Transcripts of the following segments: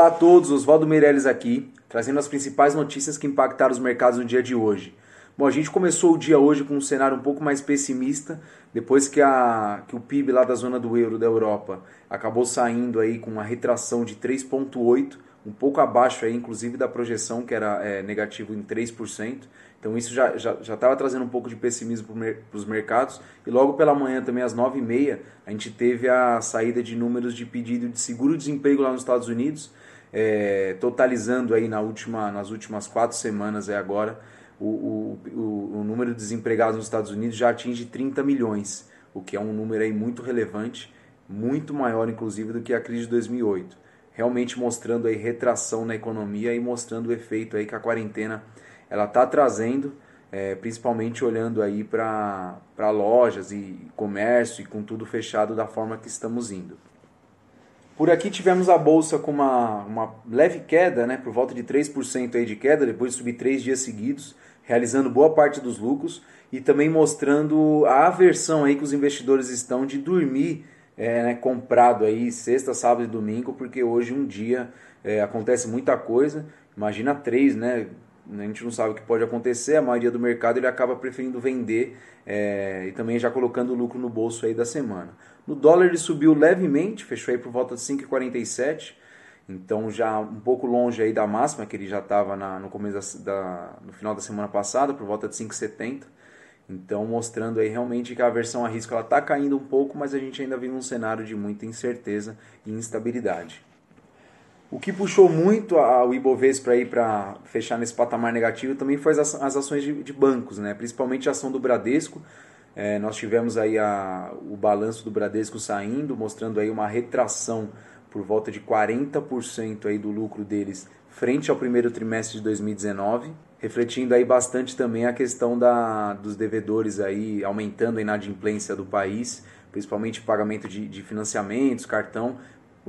Olá a todos, Oswaldo Meirelles aqui, trazendo as principais notícias que impactaram os mercados no dia de hoje. Bom, a gente começou o dia hoje com um cenário um pouco mais pessimista, depois que, a, que o PIB lá da zona do euro da Europa acabou saindo aí com uma retração de 3,8%, um pouco abaixo aí, inclusive, da projeção, que era é, negativo em 3%. Então isso já estava já, já trazendo um pouco de pessimismo para os mercados. E logo pela manhã, também às 9h30, a gente teve a saída de números de pedido de seguro-desemprego lá nos Estados Unidos, é, totalizando aí na última, nas últimas quatro semanas é agora, o, o, o, número de desempregados nos Estados Unidos já atinge 30 milhões, o que é um número aí muito relevante, muito maior inclusive do que a crise de 2008. Realmente mostrando aí retração na economia e mostrando o efeito aí que a quarentena ela está trazendo, é, principalmente olhando aí para lojas e comércio e com tudo fechado da forma que estamos indo. Por aqui tivemos a bolsa com uma, uma leve queda, né, por volta de 3% aí de queda, depois de subir três dias seguidos, realizando boa parte dos lucros e também mostrando a aversão aí que os investidores estão de dormir é, né, comprado aí sexta, sábado e domingo, porque hoje um dia é, acontece muita coisa, imagina três, né? A gente não sabe o que pode acontecer, a maioria do mercado ele acaba preferindo vender é, e também já colocando lucro no bolso aí da semana. No dólar ele subiu levemente, fechou aí por volta de 5,47, então já um pouco longe aí da máxima que ele já estava no começo da, da, no final da semana passada, por volta de 5,70. Então mostrando aí realmente que a aversão a risco ela está caindo um pouco, mas a gente ainda vive um cenário de muita incerteza e instabilidade. O que puxou muito o Ibovespa para fechar nesse patamar negativo também foi as, as ações de, de, bancos, né? principalmente a ação do Bradesco. É, nós tivemos aí a, o balanço do Bradesco saindo, mostrando aí uma retração por volta de 40% aí do lucro deles frente ao primeiro trimestre de 2019, refletindo aí bastante também a questão da, dos devedores aí aumentando a inadimplência do país, principalmente pagamento de, de financiamentos, cartão,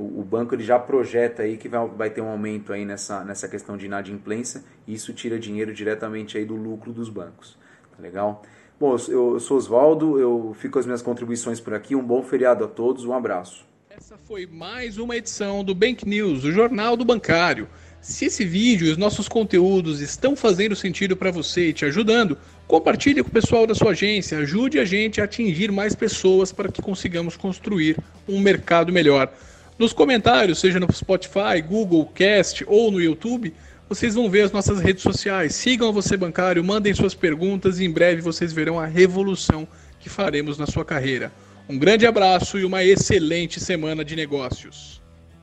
o, banco ele já projeta aí que vai, vai ter um aumento aí nessa, nessa questão de inadimplência e isso tira dinheiro diretamente aí do lucro dos bancos. Tá legal? Bom, eu, eu sou Oswaldo, eu fico com as minhas contribuições por aqui. Um bom feriado a todos, um abraço. Essa foi mais uma edição do Bank News, o Jornal do Bancário. Se esse vídeo e os nossos conteúdos estão fazendo sentido para você e te ajudando, compartilhe com o pessoal da sua agência, ajude a gente a atingir mais pessoas para que consigamos construir um mercado melhor. Nos comentários, seja no Spotify, Google Cast ou no YouTube, vocês vão ver as nossas redes sociais. Sigam a Você Bancário, mandem suas perguntas e em breve vocês verão a revolução que faremos na sua carreira. Um grande abraço e uma excelente semana de negócios.